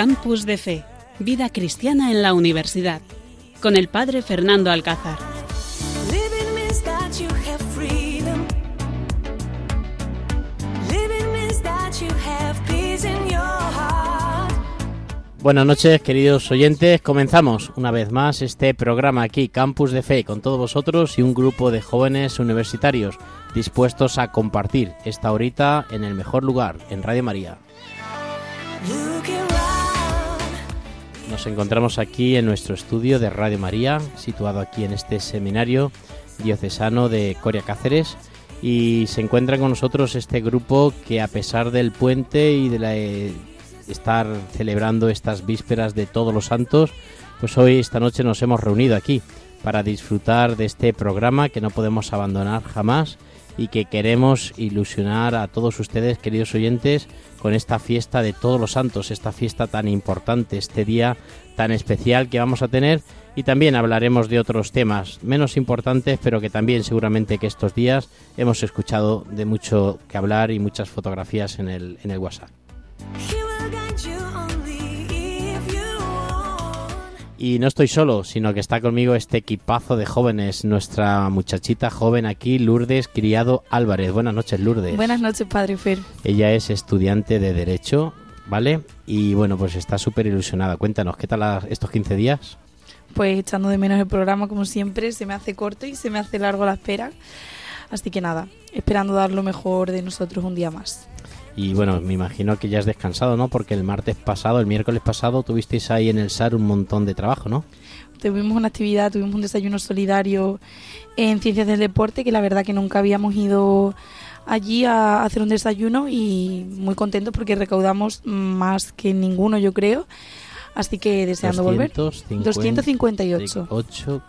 Campus de Fe, Vida Cristiana en la Universidad, con el Padre Fernando Alcázar. Buenas noches, queridos oyentes. Comenzamos una vez más este programa aquí, Campus de Fe, con todos vosotros y un grupo de jóvenes universitarios dispuestos a compartir esta horita en el mejor lugar, en Radio María. Nos encontramos aquí en nuestro estudio de Radio María, situado aquí en este seminario diocesano de Coria Cáceres. Y se encuentra con nosotros este grupo que a pesar del puente y de la estar celebrando estas vísperas de todos los santos, pues hoy esta noche nos hemos reunido aquí para disfrutar de este programa que no podemos abandonar jamás y que queremos ilusionar a todos ustedes, queridos oyentes, con esta fiesta de todos los santos, esta fiesta tan importante, este día tan especial que vamos a tener y también hablaremos de otros temas menos importantes, pero que también seguramente que estos días hemos escuchado de mucho que hablar y muchas fotografías en el, en el WhatsApp. Y no estoy solo, sino que está conmigo este equipazo de jóvenes, nuestra muchachita joven aquí, Lourdes Criado Álvarez. Buenas noches, Lourdes. Buenas noches, padre Fer. Ella es estudiante de Derecho, ¿vale? Y bueno, pues está súper ilusionada. Cuéntanos, ¿qué tal estos 15 días? Pues echando de menos el programa, como siempre, se me hace corto y se me hace largo la espera. Así que nada, esperando dar lo mejor de nosotros un día más. Y bueno, me imagino que ya has descansado, ¿no? Porque el martes pasado, el miércoles pasado, tuvisteis ahí en el SAR un montón de trabajo, ¿no? Tuvimos una actividad, tuvimos un desayuno solidario en Ciencias del Deporte, que la verdad que nunca habíamos ido allí a hacer un desayuno y muy contentos porque recaudamos más que ninguno, yo creo. Así que deseando volver. 258.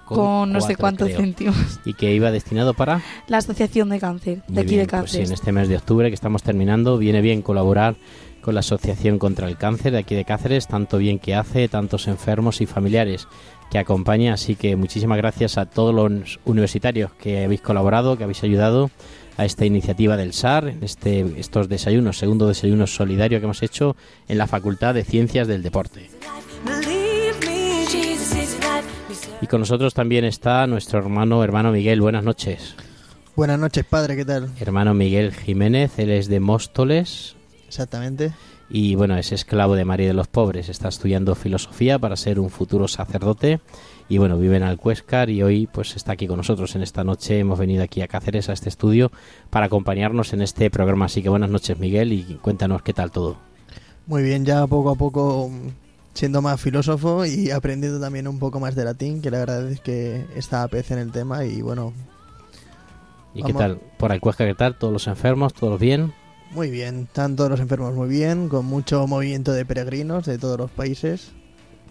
con, no sé cuántos céntimos. ¿Y que iba destinado para? La Asociación de Cáncer, de aquí de Cáceres. Pues sí, en este mes de octubre que estamos terminando, viene bien colaborar con la Asociación contra el Cáncer de aquí de Cáceres, tanto bien que hace, tantos enfermos y familiares que acompaña. Así que muchísimas gracias a todos los universitarios que habéis colaborado, que habéis ayudado a esta iniciativa del SAR, este, estos desayunos, segundo desayuno solidario que hemos hecho en la Facultad de Ciencias del Deporte. Y con nosotros también está nuestro hermano, hermano Miguel. Buenas noches. Buenas noches, padre, ¿qué tal? Hermano Miguel Jiménez, él es de Móstoles. Exactamente. Y bueno, es esclavo de María de los Pobres. Está estudiando filosofía para ser un futuro sacerdote y bueno, vive en Alcuéscar y hoy pues está aquí con nosotros en esta noche. Hemos venido aquí a Cáceres, a este estudio, para acompañarnos en este programa. Así que buenas noches, Miguel, y cuéntanos qué tal todo. Muy bien, ya poco a poco siendo más filósofo y aprendiendo también un poco más de latín, que la verdad es que está a pez en el tema y bueno. ¿Y qué tal? ¿Por Alcuéscar qué tal? ¿Todos los enfermos? ¿Todos bien? Muy bien, están todos los enfermos muy bien, con mucho movimiento de peregrinos de todos los países,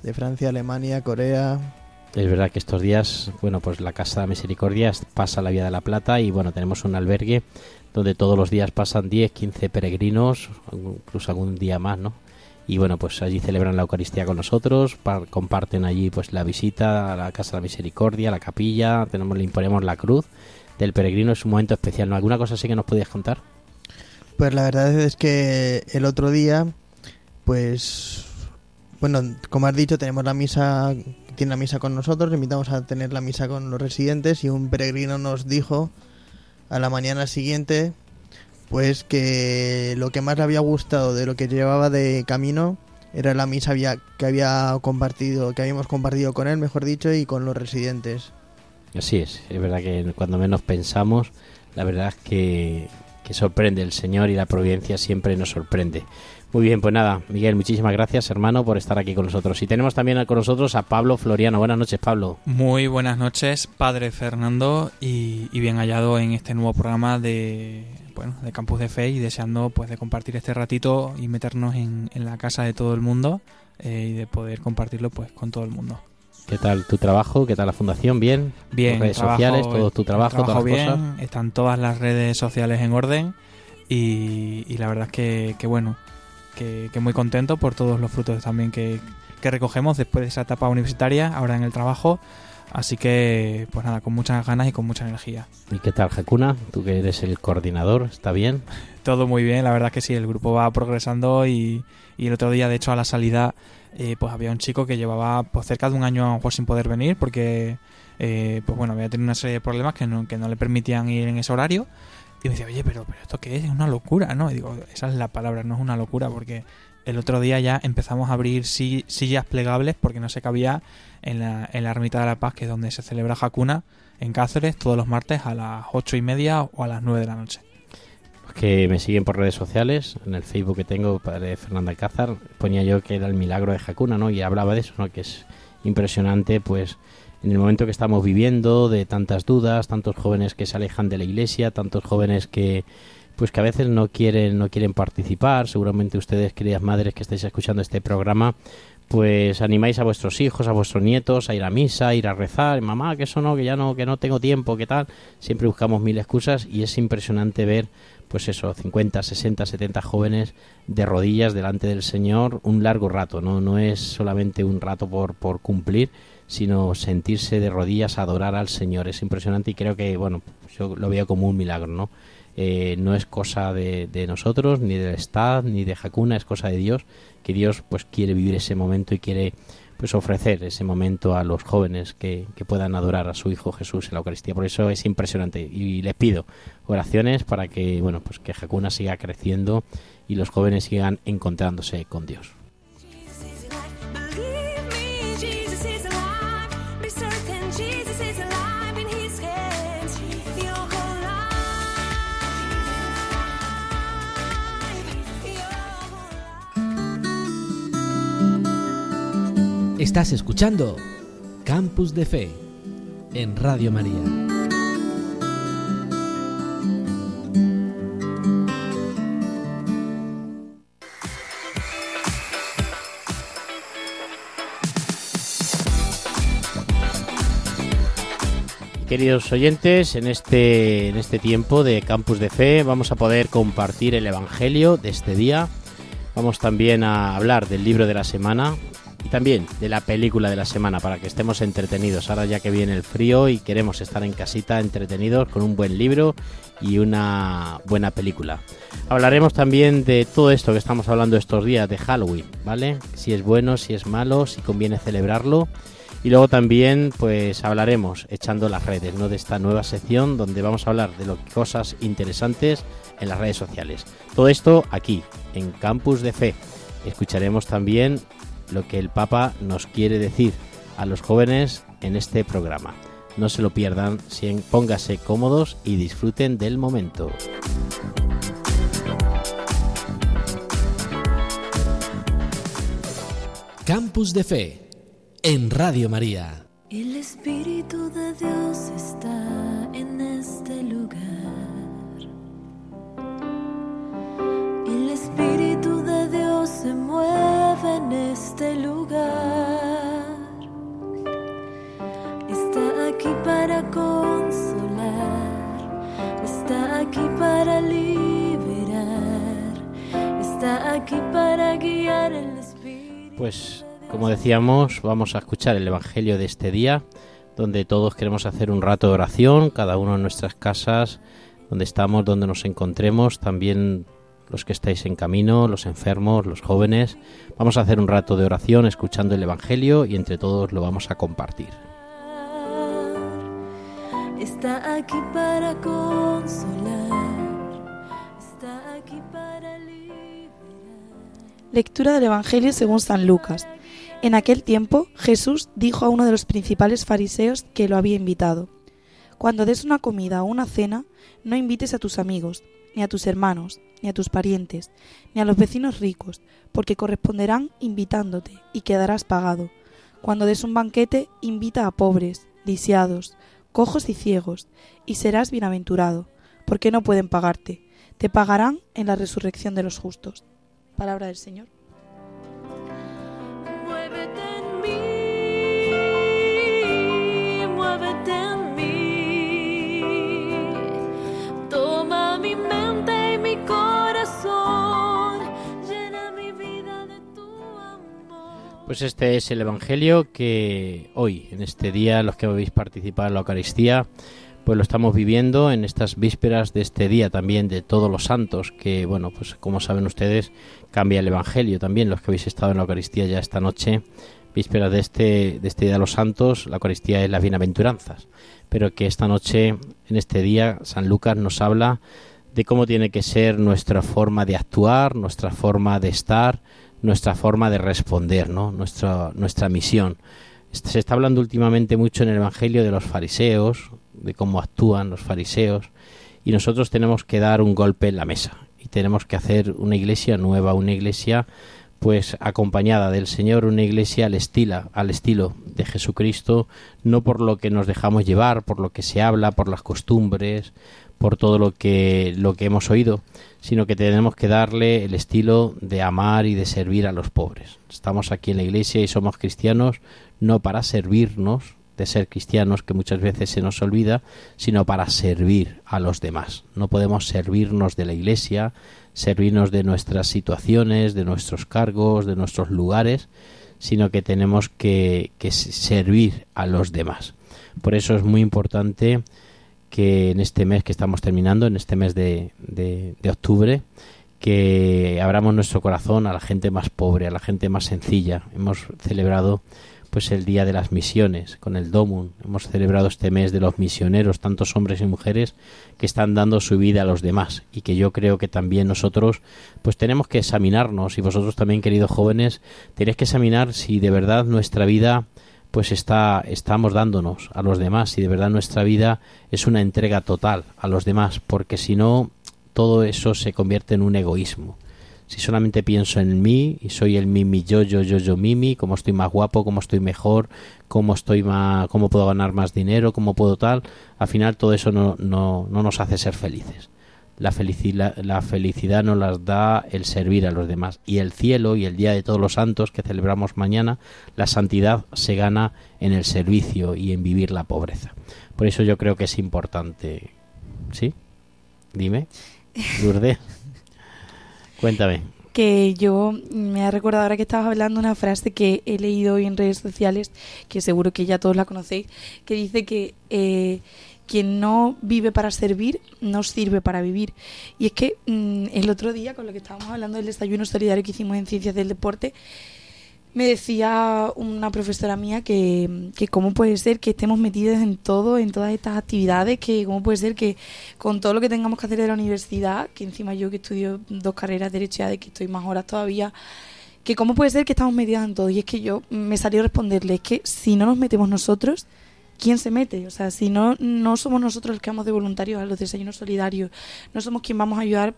de Francia, Alemania, Corea, es verdad que estos días, bueno, pues la Casa de Misericordia pasa la Vía de la Plata y bueno, tenemos un albergue donde todos los días pasan 10, 15 peregrinos, incluso algún día más, ¿no? Y bueno, pues allí celebran la Eucaristía con nosotros, comparten allí pues la visita a la Casa de la Misericordia, la capilla, tenemos, le imponemos la cruz del peregrino, es un momento especial, ¿no? ¿Alguna cosa así que nos podías contar? Pues la verdad es que el otro día, pues, bueno, como has dicho, tenemos la misa tiene la misa con nosotros, invitamos a tener la misa con los residentes y un peregrino nos dijo a la mañana siguiente pues que lo que más le había gustado de lo que llevaba de camino era la misa que había compartido, que habíamos compartido con él, mejor dicho, y con los residentes. Así es, es verdad que cuando menos pensamos, la verdad es que sorprende el Señor y la providencia siempre nos sorprende. Muy bien, pues nada, Miguel, muchísimas gracias, hermano, por estar aquí con nosotros. Y tenemos también con nosotros a Pablo Floriano. Buenas noches, Pablo. Muy buenas noches, padre Fernando, y, bien hallado en este nuevo programa de, bueno, de Campus de Fe y deseando pues de compartir este ratito y meternos en, la casa de todo el mundo eh, y de poder compartirlo pues con todo el mundo. ¿Qué tal tu trabajo? ¿Qué tal la fundación? ¿Bien? Bien. redes sociales, todo tu trabajo, todas bien, las cosas. Están todas las redes sociales en orden y, la verdad es que, que bueno, que, muy contento por todos los frutos también que, recogemos después de esa etapa universitaria, ahora en el trabajo. Así que, pues nada, con muchas ganas y con mucha energía. ¿Y qué tal, Hakuna? Tú que eres el coordinador, ¿está bien? Todo muy bien, la verdad que sí, el grupo va progresando y, y el otro día, de hecho, a la salida, eh, pues había un chico que llevaba pues, cerca de un año a sin poder venir porque, eh, pues bueno, había tenido una serie de problemas que no, que no le permitían ir en ese horario. Y me decía, oye, pero, pero ¿esto qué es? Es una locura, ¿no? Y digo, esa es la palabra, no es una locura porque el otro día ya empezamos a abrir sillas plegables porque no se cabía en la, en la Ermita de la Paz, que es donde se celebra Jacuna, en Cáceres, todos los martes a las ocho y media o a las nueve de la noche. Los que me siguen por redes sociales, en el Facebook que tengo, padre Fernando Alcázar, ponía yo que era el milagro de Jacuna, ¿no? Y hablaba de eso, ¿no? Que es impresionante, pues, en el momento que estamos viviendo, de tantas dudas, tantos jóvenes que se alejan de la iglesia, tantos jóvenes que pues que a veces no quieren no quieren participar seguramente ustedes queridas madres que estáis escuchando este programa pues animáis a vuestros hijos, a vuestros nietos a ir a misa, a ir a rezar, mamá, que eso no, que ya no, que no tengo tiempo, que tal. Siempre buscamos mil excusas y es impresionante ver, pues eso, 50, 60, 70 jóvenes de rodillas delante del Señor un largo rato, ¿no? No es solamente un rato por, por cumplir, sino sentirse de rodillas a adorar al Señor. Es impresionante y creo que, bueno, yo lo veo como un milagro, ¿no? Eh, no es cosa de, de, nosotros, ni del Estado, ni de Hakuna, es cosa de Dios, que Dios pues quiere vivir ese momento y quiere pues ofrecer ese momento a los jóvenes que, que, puedan adorar a su Hijo Jesús en la Eucaristía. Por eso es impresionante y les pido oraciones para que, bueno, pues que Hakuna siga creciendo y los jóvenes sigan encontrándose con Dios. Estás escuchando Campus de Fe en Radio María. Queridos oyentes, en este, en este tiempo de Campus de Fe vamos a poder compartir el Evangelio de este día. Vamos también a hablar del libro de la semana, y también de la película de la semana para que estemos entretenidos. Ahora ya que viene el frío y queremos estar en casita entretenidos con un buen libro y una buena película. Hablaremos también de todo esto que estamos hablando estos días de Halloween, ¿vale? Si es bueno, si es malo, si conviene celebrarlo. Y luego también pues hablaremos echando las redes, ¿no? De esta nueva sección donde vamos a hablar de lo, cosas interesantes en las redes sociales. Todo esto aquí, en Campus de Fe. Escucharemos también lo que el Papa nos quiere decir a los jóvenes en este programa. No se lo pierdan, póngase cómodos y disfruten del momento. Campus de Fe en Radio María. El Espíritu de Dios está en este lugar. El Espíritu de Dios Pues como decíamos, vamos a escuchar el Evangelio de este día, donde todos queremos hacer un rato de oración, cada uno en nuestras casas, donde estamos, donde nos encontremos, también los que estáis en camino, los enfermos, los jóvenes. Vamos a hacer un rato de oración escuchando el Evangelio y entre todos lo vamos a compartir. Está aquí para consolar, Lectura del Evangelio según San Lucas. En aquel tiempo Jesús dijo a uno de los principales fariseos que lo había invitado, Cuando des una comida o una cena, no invites a tus amigos, ni a tus hermanos, ni a tus parientes, ni a los vecinos ricos, porque corresponderán invitándote y quedarás pagado. Cuando des un banquete, invita a pobres, lisiados, cojos y ciegos, y serás bienaventurado, porque no pueden pagarte. Te pagarán en la resurrección de los justos. Palabra del Señor. Muévete en mí, muévete en mí. Toma mi mente y mi corazón, llena mi vida de tu amor. Pues este es el Evangelio que hoy, en este día, los que habéis participado en la Eucaristía, pues lo estamos viviendo en estas vísperas de este día también de todos los santos, que bueno, pues como saben ustedes, cambia el Evangelio también, los que habéis estado en la Eucaristía ya esta noche, vísperas de este, de este Día de los Santos, la Eucaristía es las bienaventuranzas, pero que esta noche, en este día, San Lucas nos habla de cómo tiene que ser nuestra forma de actuar, nuestra forma de estar, nuestra forma de responder, ¿no? nuestra, nuestra misión. Se está hablando últimamente mucho en el Evangelio de los fariseos, de cómo actúan los fariseos, y nosotros tenemos que dar un golpe en la mesa y tenemos que hacer una iglesia nueva, una iglesia pues acompañada del Señor, una iglesia al estilo, al estilo de Jesucristo, no por lo que nos dejamos llevar, por lo que se habla, por las costumbres, por todo lo que lo que hemos oído, sino que tenemos que darle el estilo de amar y de servir a los pobres. Estamos aquí en la iglesia y somos cristianos no para servirnos de ser cristianos que muchas veces se nos olvida, sino para servir a los demás. No podemos servirnos de la iglesia, servirnos de nuestras situaciones, de nuestros cargos, de nuestros lugares, sino que tenemos que, que servir a los demás. Por eso es muy importante que en este mes que estamos terminando, en este mes de, de, de, octubre, que abramos nuestro corazón a la gente más pobre, a la gente más sencilla. Hemos celebrado pues el día de las misiones con el Domun. Hemos celebrado este mes de los misioneros, tantos hombres y mujeres que están dando su vida a los demás y que yo creo que también nosotros pues tenemos que examinarnos y vosotros también queridos jóvenes tenéis que examinar si de verdad nuestra vida pues está estamos dándonos a los demás si de verdad nuestra vida es una entrega total a los demás porque si no todo eso se convierte en un egoísmo si solamente pienso en mí y soy el mimi yo yo yo yo mimi cómo estoy más guapo cómo estoy mejor cómo estoy más cómo puedo ganar más dinero cómo puedo tal al final todo eso no, no, no nos hace ser felices la felicidad, la felicidad nos las da el servir a los demás. Y el cielo y el Día de Todos los Santos que celebramos mañana, la santidad se gana en el servicio y en vivir la pobreza. Por eso yo creo que es importante. ¿Sí? Dime, Lourdes. Cuéntame. Que yo me ha recordado ahora que estabas hablando una frase que he leído hoy en redes sociales, que seguro que ya todos la conocéis, que dice que eh, quien no vive para servir no sirve para vivir. Y es que mmm, el otro día, con lo que estábamos hablando del desayuno solidario que hicimos en Ciencias del Deporte, me decía una profesora mía que, que cómo puede ser que estemos metidos en todo, en todas estas actividades, que cómo puede ser que con todo lo que tengamos que hacer de la universidad, que encima yo que estudio dos carreras de derecho de que estoy más horas todavía, que cómo puede ser que estamos metidos en todo. Y es que yo me salió a responderle, es que si no nos metemos nosotros, ¿quién se mete? O sea, si no, no somos nosotros los que vamos de voluntarios a los desayunos solidarios, no somos quien vamos a ayudar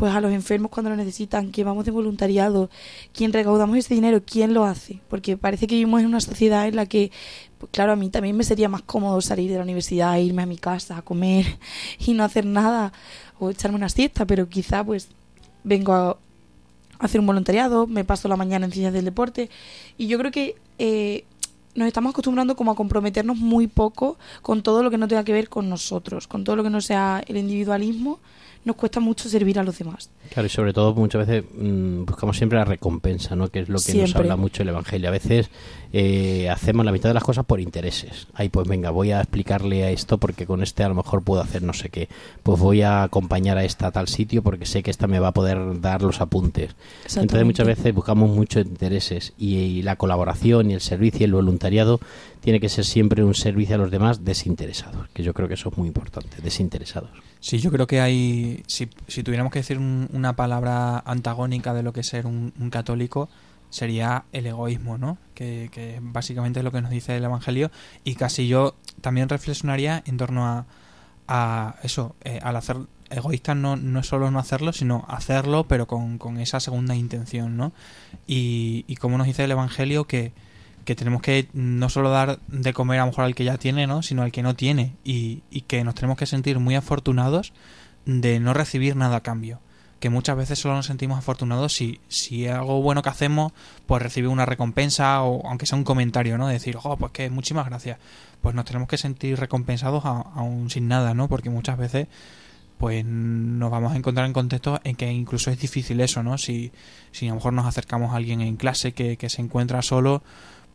pues a los enfermos cuando lo necesitan, quien vamos de voluntariado, quien recaudamos ese dinero, quién lo hace, porque parece que vivimos en una sociedad en la que, pues claro, a mí también me sería más cómodo salir de la universidad, irme a mi casa, a comer y no hacer nada o echarme una siesta, pero quizá pues vengo a hacer un voluntariado, me paso la mañana en ciencias del deporte y yo creo que eh, nos estamos acostumbrando como a comprometernos muy poco con todo lo que no tenga que ver con nosotros, con todo lo que no sea el individualismo, nos cuesta mucho servir a los demás. Claro, y sobre todo muchas veces mmm, buscamos siempre la recompensa, ¿no? Que es lo que siempre. nos habla mucho el Evangelio. A veces eh, hacemos la mitad de las cosas por intereses. Ay, pues venga, voy a explicarle a esto porque con este a lo mejor puedo hacer no sé qué. Pues voy a acompañar a esta a tal sitio porque sé que esta me va a poder dar los apuntes. Entonces muchas veces buscamos muchos intereses y, y la colaboración y el servicio y el voluntariado tiene que ser siempre un servicio a los demás desinteresados, que yo creo que eso es muy importante, desinteresados. Sí, yo creo que hay, si, si tuviéramos que decir un, una palabra antagónica de lo que es ser un, católico, sería el egoísmo, ¿no? Que, básicamente es lo que nos dice el Evangelio y casi yo también reflexionaría en torno a, a eso, eh, al hacer egoísta no, no es solo no hacerlo, sino hacerlo pero con, con esa segunda intención, ¿no? Y, como nos dice el Evangelio que, que tenemos que no solo dar de comer a lo mejor al que ya tiene, ¿no? sino al que no tiene y, que nos tenemos que sentir muy afortunados de no recibir nada a cambio. Que muchas veces solo nos sentimos afortunados si, si algo bueno que hacemos, pues recibe una recompensa o aunque sea un comentario, ¿no? De decir, oh, pues que muchísimas gracias. Pues nos tenemos que sentir recompensados aún sin nada, ¿no? Porque muchas veces pues nos vamos a encontrar en contextos en que incluso es difícil eso, ¿no? Si, si a lo mejor nos acercamos a alguien en clase que, que se encuentra solo,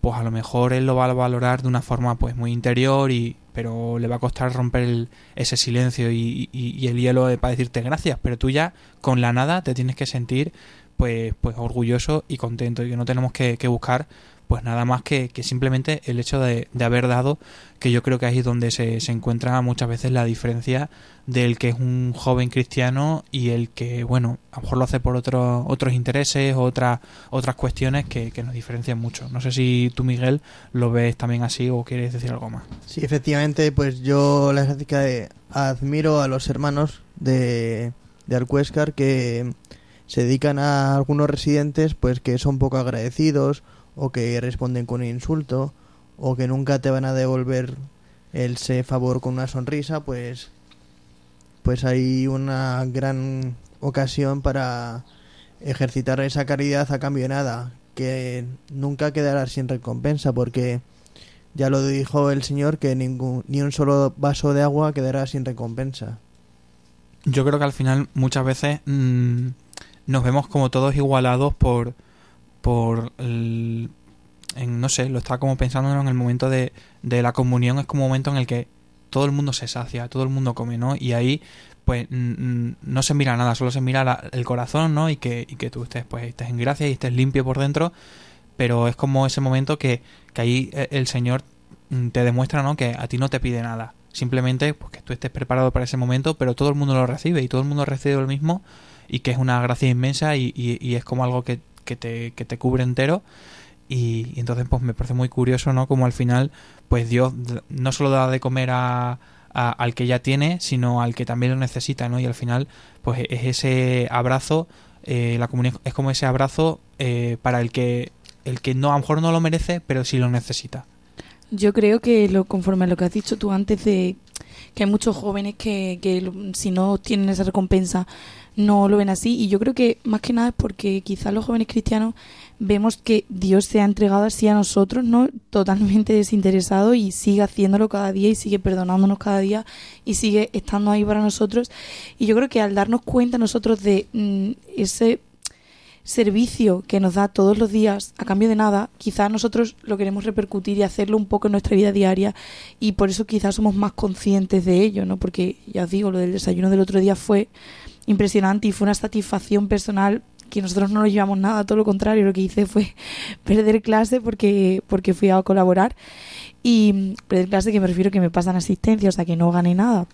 pues a lo mejor él lo va a valorar de una forma pues muy interior y pero le va a costar romper ese silencio y, y, el hielo para decirte gracias pero tú ya con la nada te tienes que sentir pues pues orgulloso y contento y que no tenemos que, que buscar pues nada más que, que simplemente el hecho de, de, haber dado, que yo creo que ahí es donde se, se, encuentra muchas veces la diferencia del que es un joven cristiano y el que, bueno, a lo mejor lo hace por otros otros intereses, otras otras cuestiones que, que, nos diferencian mucho. No sé si tú, Miguel, lo ves también así o quieres decir algo más. Sí, efectivamente, pues yo la verdad que admiro a los hermanos de, de Alcuéscar que se dedican a algunos residentes pues que son poco agradecidos o que responden con un insulto o que nunca te van a devolver el se favor con una sonrisa, pues pues hay una gran ocasión para ejercitar esa caridad a cambio de nada, que nunca quedará sin recompensa porque ya lo dijo el Señor que ningún, ni un solo vaso de agua quedará sin recompensa. Yo creo que al final muchas veces mmm, nos vemos como todos igualados por por el, en, no sé, lo estaba como pensando en el momento de, de la comunión, es como un momento en el que todo el mundo se sacia, todo el mundo come, ¿no? Y ahí pues no se mira nada, solo se mira la, el corazón, ¿no? Y que, y que tú estés, pues, estés en gracia y estés limpio por dentro, pero es como ese momento que, que ahí e, el Señor te demuestra, ¿no? Que a ti no te pide nada, simplemente pues, que tú estés preparado para ese momento, pero todo el mundo lo recibe y todo el mundo recibe lo mismo y que es una gracia inmensa y, y, y es como algo que que te, que te cubre entero. Y, y, entonces pues me parece muy curioso, ¿no? Como al final, pues Dios no solo da de comer a, a, al que ya tiene, sino al que también lo necesita, ¿no? Y al final, pues es ese abrazo, eh, la comunión es como ese abrazo eh, para el que el que no a lo mejor no lo merece, pero sí lo necesita. Yo creo que lo conforme a lo que has dicho tú antes de que hay muchos jóvenes que, que si no tienen esa recompensa no lo ven así y yo creo que más que nada es porque quizás los jóvenes cristianos vemos que Dios se ha entregado así a nosotros, ¿no? Totalmente desinteresado y sigue haciéndolo cada día y sigue perdonándonos cada día y sigue estando ahí para nosotros y yo creo que al darnos cuenta nosotros de mm, ese servicio que nos da todos los días a cambio de nada, quizás nosotros lo queremos repercutir y hacerlo un poco en nuestra vida diaria y por eso quizás somos más conscientes de ello, ¿no? Porque ya os digo, lo del desayuno del otro día fue impresionante y fue una satisfacción personal que nosotros no nos llevamos nada, todo lo contrario, lo que hice fue perder clase porque, porque fui a colaborar y perder clase que me refiero que me pasan asistencia, o sea que no gané nada.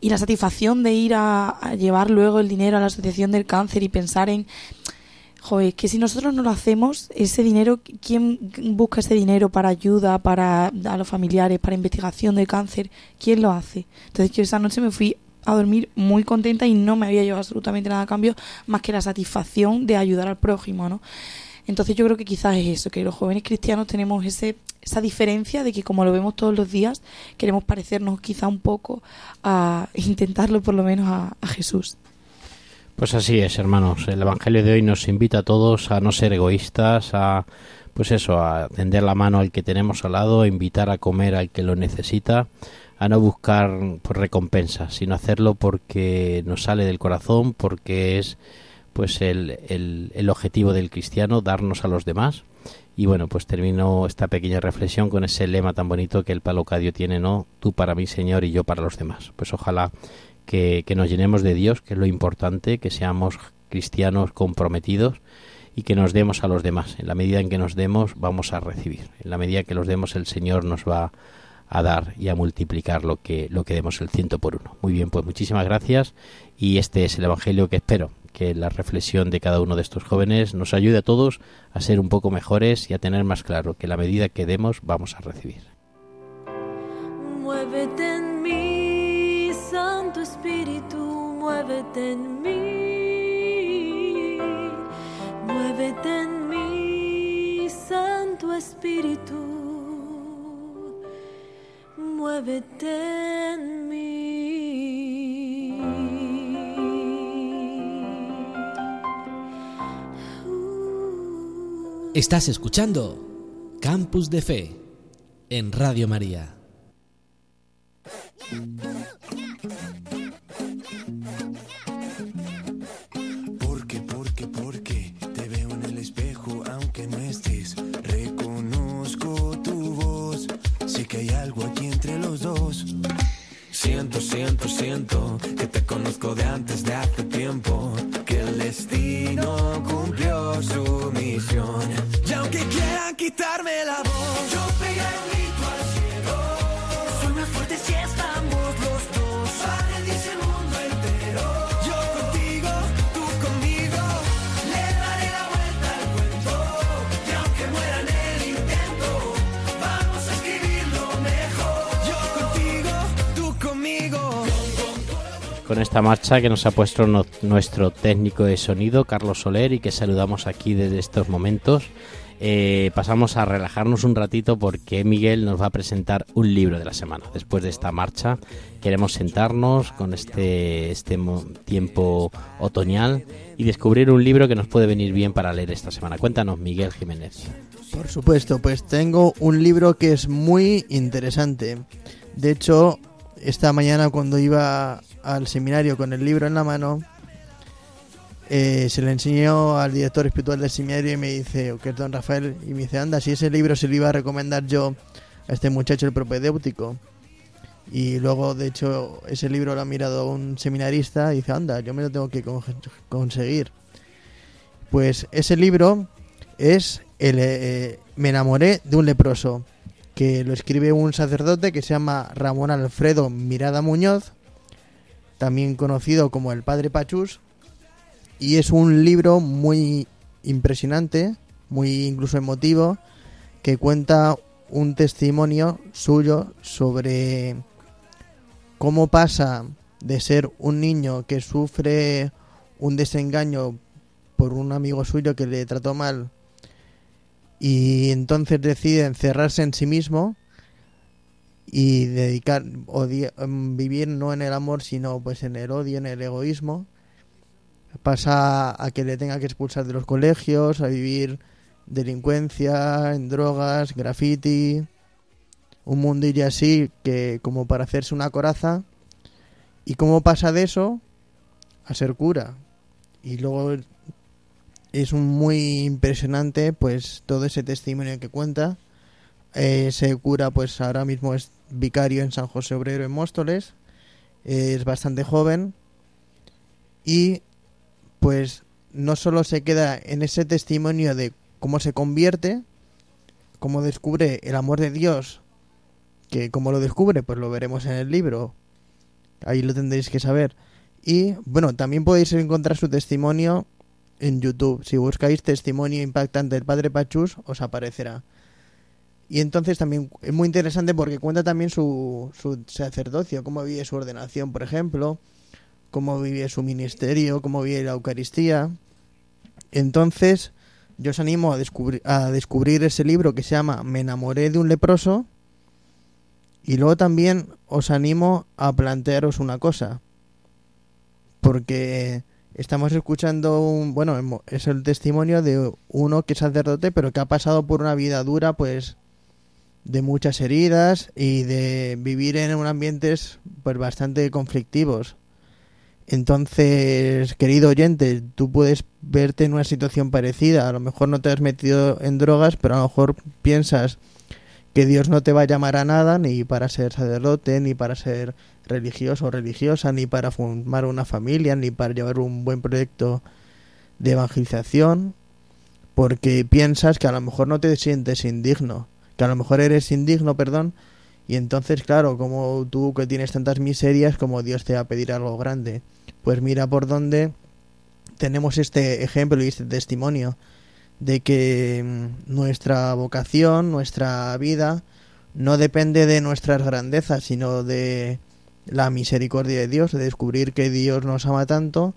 Y la satisfacción de ir a, a llevar luego el dinero a la Asociación del Cáncer y pensar en, joder, que si nosotros no lo hacemos, ese dinero, ¿quién busca ese dinero para ayuda, para a los familiares, para investigación del cáncer? ¿Quién lo hace? Entonces yo esa noche me fui a dormir muy contenta y no me había llevado absolutamente nada a cambio más que la satisfacción de ayudar al prójimo, ¿no? Entonces yo creo que quizás es eso, que los jóvenes cristianos tenemos ese, esa diferencia de que como lo vemos todos los días, queremos parecernos quizá un poco a intentarlo por lo menos a, a Jesús. Pues así es, hermanos. El Evangelio de hoy nos invita a todos a no ser egoístas, a pues eso, a tender la mano al que tenemos al lado, a invitar a comer al que lo necesita, a no buscar recompensa, sino hacerlo porque nos sale del corazón, porque es pues el, el, el, objetivo del cristiano, darnos a los demás. Y bueno, pues termino esta pequeña reflexión con ese lema tan bonito que el Palocadio tiene, ¿no? Tú para mí, Señor, y yo para los demás. Pues ojalá que, que nos llenemos de Dios, que es lo importante, que seamos cristianos comprometidos y que nos demos a los demás. En la medida en que nos demos, vamos a recibir. En la medida que los demos, el Señor nos va a a dar y a multiplicar lo que, lo que demos el ciento por uno. Muy bien, pues muchísimas gracias y este es el Evangelio que espero que la reflexión de cada uno de estos jóvenes nos ayude a todos a ser un poco mejores y a tener más claro que la medida que demos vamos a recibir. Muévete en mí, Santo Espíritu, muévete en mí. Muévete en mí, Santo Espíritu muévete en mí. Estás escuchando Campus de Fe en Radio María. Algo aquí entre los dos. Siento, siento, siento que te conozco de antes de hace tiempo. Que el destino cumplió su misión. Y aunque quieran quitarme la voz, yo Con esta marcha que nos ha puesto no- nuestro técnico de sonido, Carlos Soler, y que saludamos aquí desde estos momentos, eh, pasamos a relajarnos un ratito porque Miguel nos va a presentar un libro de la semana. Después de esta marcha queremos sentarnos con este, este tiempo otoñal y descubrir un libro que nos puede venir bien para leer esta semana. Cuéntanos, Miguel Jiménez. Por supuesto, pues tengo un libro que es muy interesante. De hecho, esta mañana cuando iba al seminario con el libro en la mano, eh, se le enseñó al director espiritual del seminario y me dice, que es don Rafael, y me dice, anda, si ese libro se lo iba a recomendar yo a este muchacho, el propedéutico. Y luego, de hecho, ese libro lo ha mirado un seminarista y dice, anda, yo me lo tengo que con- conseguir. Pues ese libro es el, eh, Me enamoré de un leproso, que lo escribe un sacerdote que se llama Ramón Alfredo Mirada Muñoz, también conocido como el Padre Pachus, y es un libro muy impresionante, muy incluso emotivo, que cuenta un testimonio suyo sobre cómo pasa de ser un niño que sufre un desengaño por un amigo suyo que le trató mal y entonces decide encerrarse en sí mismo y dedicar em, vivir no en el amor sino pues en el odio en el egoísmo. Pasa a que le tenga que expulsar de los colegios a vivir delincuencia en drogas graffiti un mundillo así que como para hacerse una coraza. Y cómo pasa de eso a ser cura. Y luego es muy impresionante pues todo ese testimonio que cuenta. Eh, ese cura pues ahora mismo es vicario en San José Obrero en Móstoles eh, es bastante joven y pues no solo se queda en ese testimonio de cómo se convierte cómo descubre el amor de Dios que cómo lo descubre pues lo veremos en el libro ahí lo tendréis que saber. Y bueno también podéis encontrar su testimonio en YouTube. Si buscáis testimonio impactante del padre Pachus, os aparecerá. Y entonces también es muy interesante porque cuenta también su, su sacerdocio, cómo vive su ordenación, por ejemplo, cómo vive su ministerio, cómo vive la Eucaristía. Entonces, yo os animo a descubrir, a descubrir ese libro que se llama Me enamoré de un leproso. Y luego también os animo a plantearos una cosa. Porque estamos escuchando un bueno es el testimonio de uno que es sacerdote pero que ha pasado por una vida dura pues de muchas heridas y de vivir en un ambientes pues bastante conflictivos. Entonces querido oyente tú puedes verte en una situación parecida. A lo mejor no te has metido en drogas pero a lo mejor piensas que Dios no te va a llamar a nada ni para ser sacerdote ni para ser religioso o religiosa, ni para formar una familia, ni para llevar un buen proyecto de evangelización, porque piensas que a lo mejor no te sientes indigno, que a lo mejor eres indigno, perdón, y entonces, claro, como tú que tienes tantas miserias, como Dios te va a pedir algo grande. Pues mira por dónde tenemos este ejemplo y este testimonio de que mm, nuestra vocación, nuestra vida, no depende de nuestras grandezas, sino de la misericordia de Dios, de descubrir que Dios nos ama tanto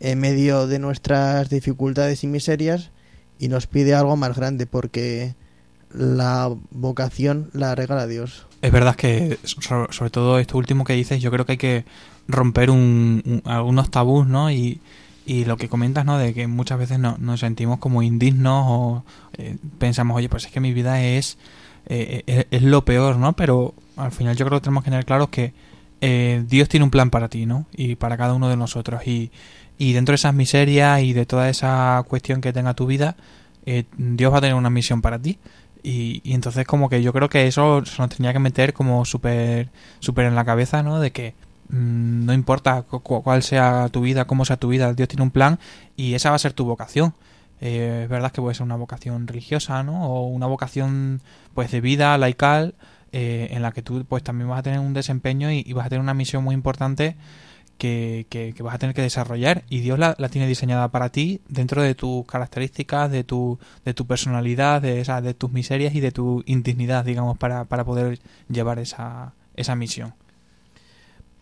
en medio de nuestras dificultades y miserias y nos pide algo más grande porque la vocación la regala Dios. Es verdad que, so- sobre todo esto último que dices, yo creo que hay que romper un, un- algunos tabús, ¿no? Y, y lo que comentas, ¿no? De que muchas veces no, nos sentimos como indignos o eh, pensamos, oye, pues es que mi vida es, eh, es, es lo peor, ¿no? Pero al final yo creo que tenemos que tener claro que eh, Dios tiene un plan para ti, ¿no? Y para cada uno de nosotros. Y, y dentro de esas miserias y de toda esa cuestión que tenga tu vida, eh, Dios va a tener una misión para ti. Y, y entonces como que yo creo que eso se nos tenía que meter como súper súper en la cabeza, ¿no? De que mm, no importa cu- cu- cuál sea tu vida, cómo sea tu vida, Dios tiene un plan y esa va a ser tu vocación. Eh, es verdad que puede ser una vocación religiosa, ¿no? O una vocación pues de vida laical eh, en la que tú pues también vas a tener un desempeño y, vas a tener una misión muy importante que, que- que vas a tener que desarrollar y Dios la, la tiene diseñada para ti dentro de tus características, de tu, de tu personalidad, de, esa, de tus miserias y de tu indignidad, digamos, para, para poder llevar esa, esa misión.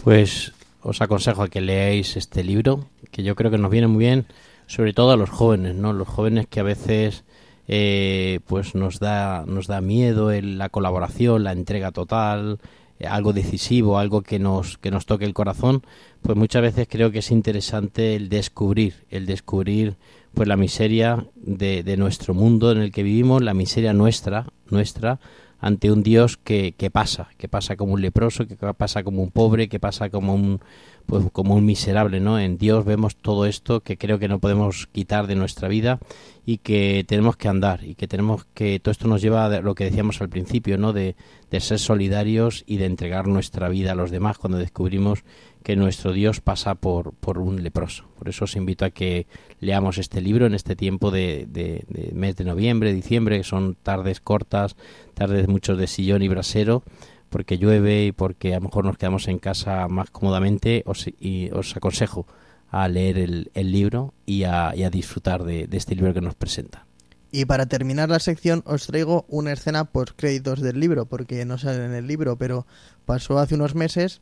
Pues os aconsejo que leáis este libro, que yo creo que nos viene muy bien, sobre todo a los jóvenes, ¿no? Los jóvenes que a veces eh, pues nos da nos da miedo el- la colaboración, la entrega total, eh, algo decisivo, algo que nos que nos toque el corazón, pues muchas veces creo que es interesante el descubrir, el descubrir pues la miseria de, de nuestro mundo en el que vivimos, la miseria nuestra, nuestra ante un Dios que, que pasa, que pasa como un leproso, que pasa como un pobre, que pasa como un pues como un miserable, ¿no? En Dios vemos todo esto que creo que no podemos quitar de nuestra vida y que tenemos que andar y que tenemos que todo esto nos lleva a lo que decíamos al principio, ¿no? De, de ser solidarios y de entregar nuestra vida a los demás cuando descubrimos que nuestro Dios pasa por, por un leproso. Por eso os invito a que leamos este libro en este tiempo de, de- mes de noviembre, diciembre, que son tardes cortas, tardes muchos de sillón y brasero, porque llueve y porque a lo mejor nos quedamos en casa más cómodamente, os, y os aconsejo a leer el, el libro y a, y a disfrutar de, de este libro que nos presenta. Y para terminar la sección os traigo una escena post créditos del libro, porque no sale en el libro, pero pasó hace unos meses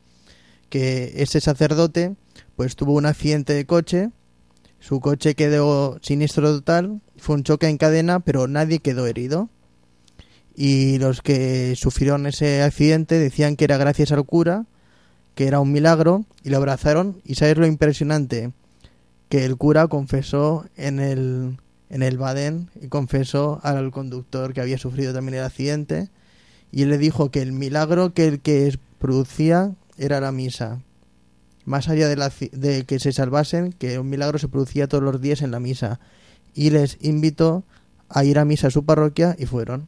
que ese sacerdote pues tuvo un accidente de coche, su coche quedó siniestro total, fue un choque en cadena, pero nadie quedó herido. Y los que sufrieron ese accidente decían que era gracias al cura, que era un milagro, y lo abrazaron. Y sabes lo impresionante, que el cura confesó en el, en el Badén y confesó al conductor que había sufrido también el accidente y él le dijo que el milagro que el que producía era la misa. Más allá de, la de que se salvasen, que un milagro se producía todos los días en la misa. Y les invitó a ir a misa a su parroquia y fueron.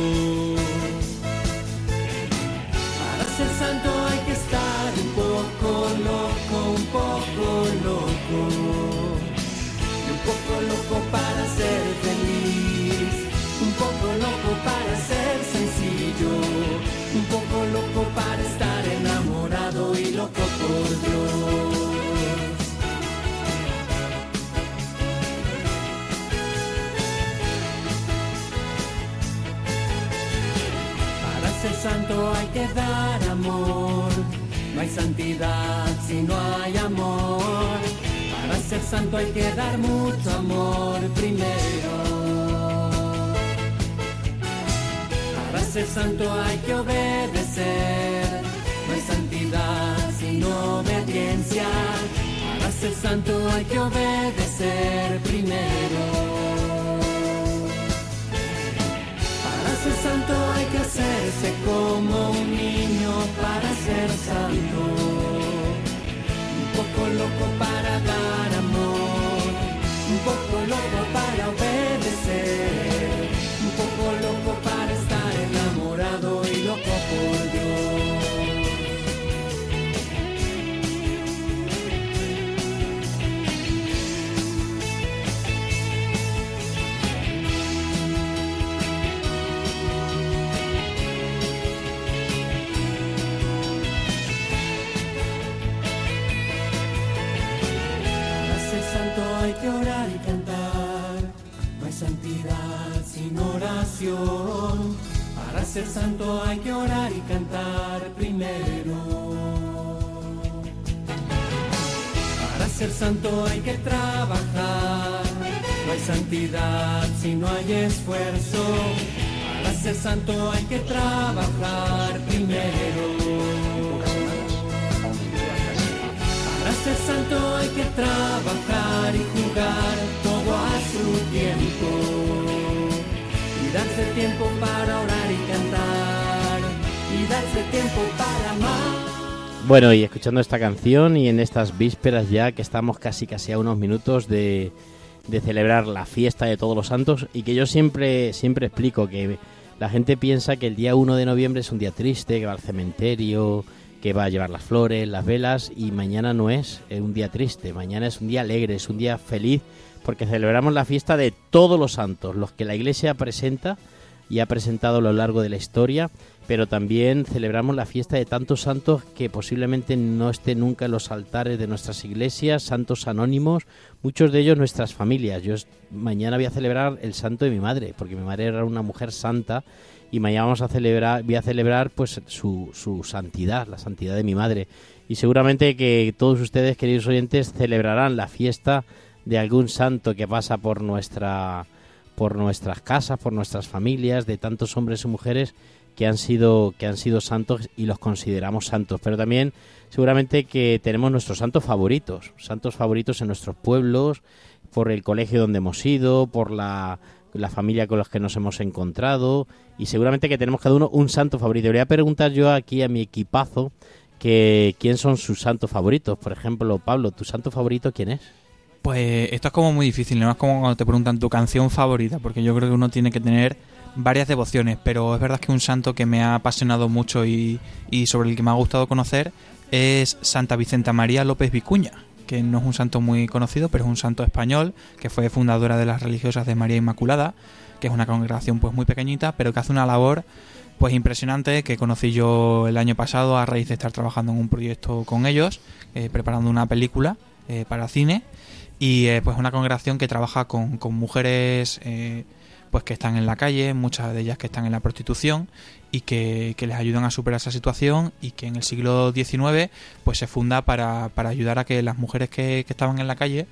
Loco para ser feliz. Un poco loco para ser sencillo. Un poco loco para estar enamorado y loco por Dios. Para ser santo hay que dar amor. No hay santidad si no hay amor. Para ser santo hay que dar mucho amor primero. Para ser santo hay que obedecer. No hay santidad sin obediencia. Para ser santo hay que obedecer primero. Para ser santo hay que hacerse como un niño para ser santo. Un poco loco para dar amor, un poco loco para obedecer, si no hay esfuerzo. Para ser santo hay que trabajar primero. Para ser santo hay que trabajar y jugar todo a su tiempo. Y darse tiempo para orar y cantar. Y darse tiempo para amar. Bueno, y escuchando esta canción y en estas vísperas ya que estamos casi casi a unos minutos de, de celebrar la fiesta de todos los santos y que yo siempre siempre explico que la gente piensa que el día 1 de noviembre es un día triste, que va al cementerio, que va a llevar las flores, las velas y mañana no es un día triste, mañana es un día alegre, es un día feliz porque celebramos la fiesta de todos los santos, los que la Iglesia presenta y ha presentado a lo largo de la historia, pero también celebramos la fiesta de tantos santos que posiblemente no estén nunca en los altares de nuestras iglesias, santos anónimos, muchos de ellos nuestras familias. Yo mañana voy a celebrar el santo de mi madre, porque mi madre era una mujer santa y mañana vamos a celebrar, voy a celebrar pues su, su santidad, la santidad de mi madre. Y seguramente que todos ustedes, queridos oyentes, celebrarán la fiesta de algún santo que pasa por nuestra por nuestras casas, por nuestras familias, de tantos hombres y mujeres que han sido que han sido santos y los consideramos santos, pero también seguramente que tenemos nuestros santos favoritos, santos favoritos en nuestros pueblos, por el colegio donde hemos ido, por la la familia con los que nos hemos encontrado y seguramente que tenemos cada uno un santo favorito. Voy a preguntar yo aquí a mi equipazo que quién son sus santos favoritos. Por ejemplo, Pablo, ¿tu santo favorito quién es? Pues esto es como muy difícil, no es como cuando te preguntan tu canción favorita, porque yo creo que uno tiene que tener varias devociones, pero es verdad que un santo que me ha apasionado mucho y, y sobre el que me ha gustado conocer es Santa Vicenta María López Vicuña, que no es un santo muy conocido, pero es un santo español, que fue fundadora de las religiosas de María Inmaculada, que es una congregación pues muy pequeñita, pero que hace una labor pues impresionante que conocí yo el año pasado a raíz de estar trabajando en un proyecto con ellos, eh, preparando una película eh, para cine. Y eh, pues una congregación que trabaja con, mujeres pues que están en la calle, muchas de ellas que están en la prostitución y que, que les ayudan a superar esa situación y que en el siglo XIX pues se funda para, para ayudar a que las mujeres que, que estaban en la calle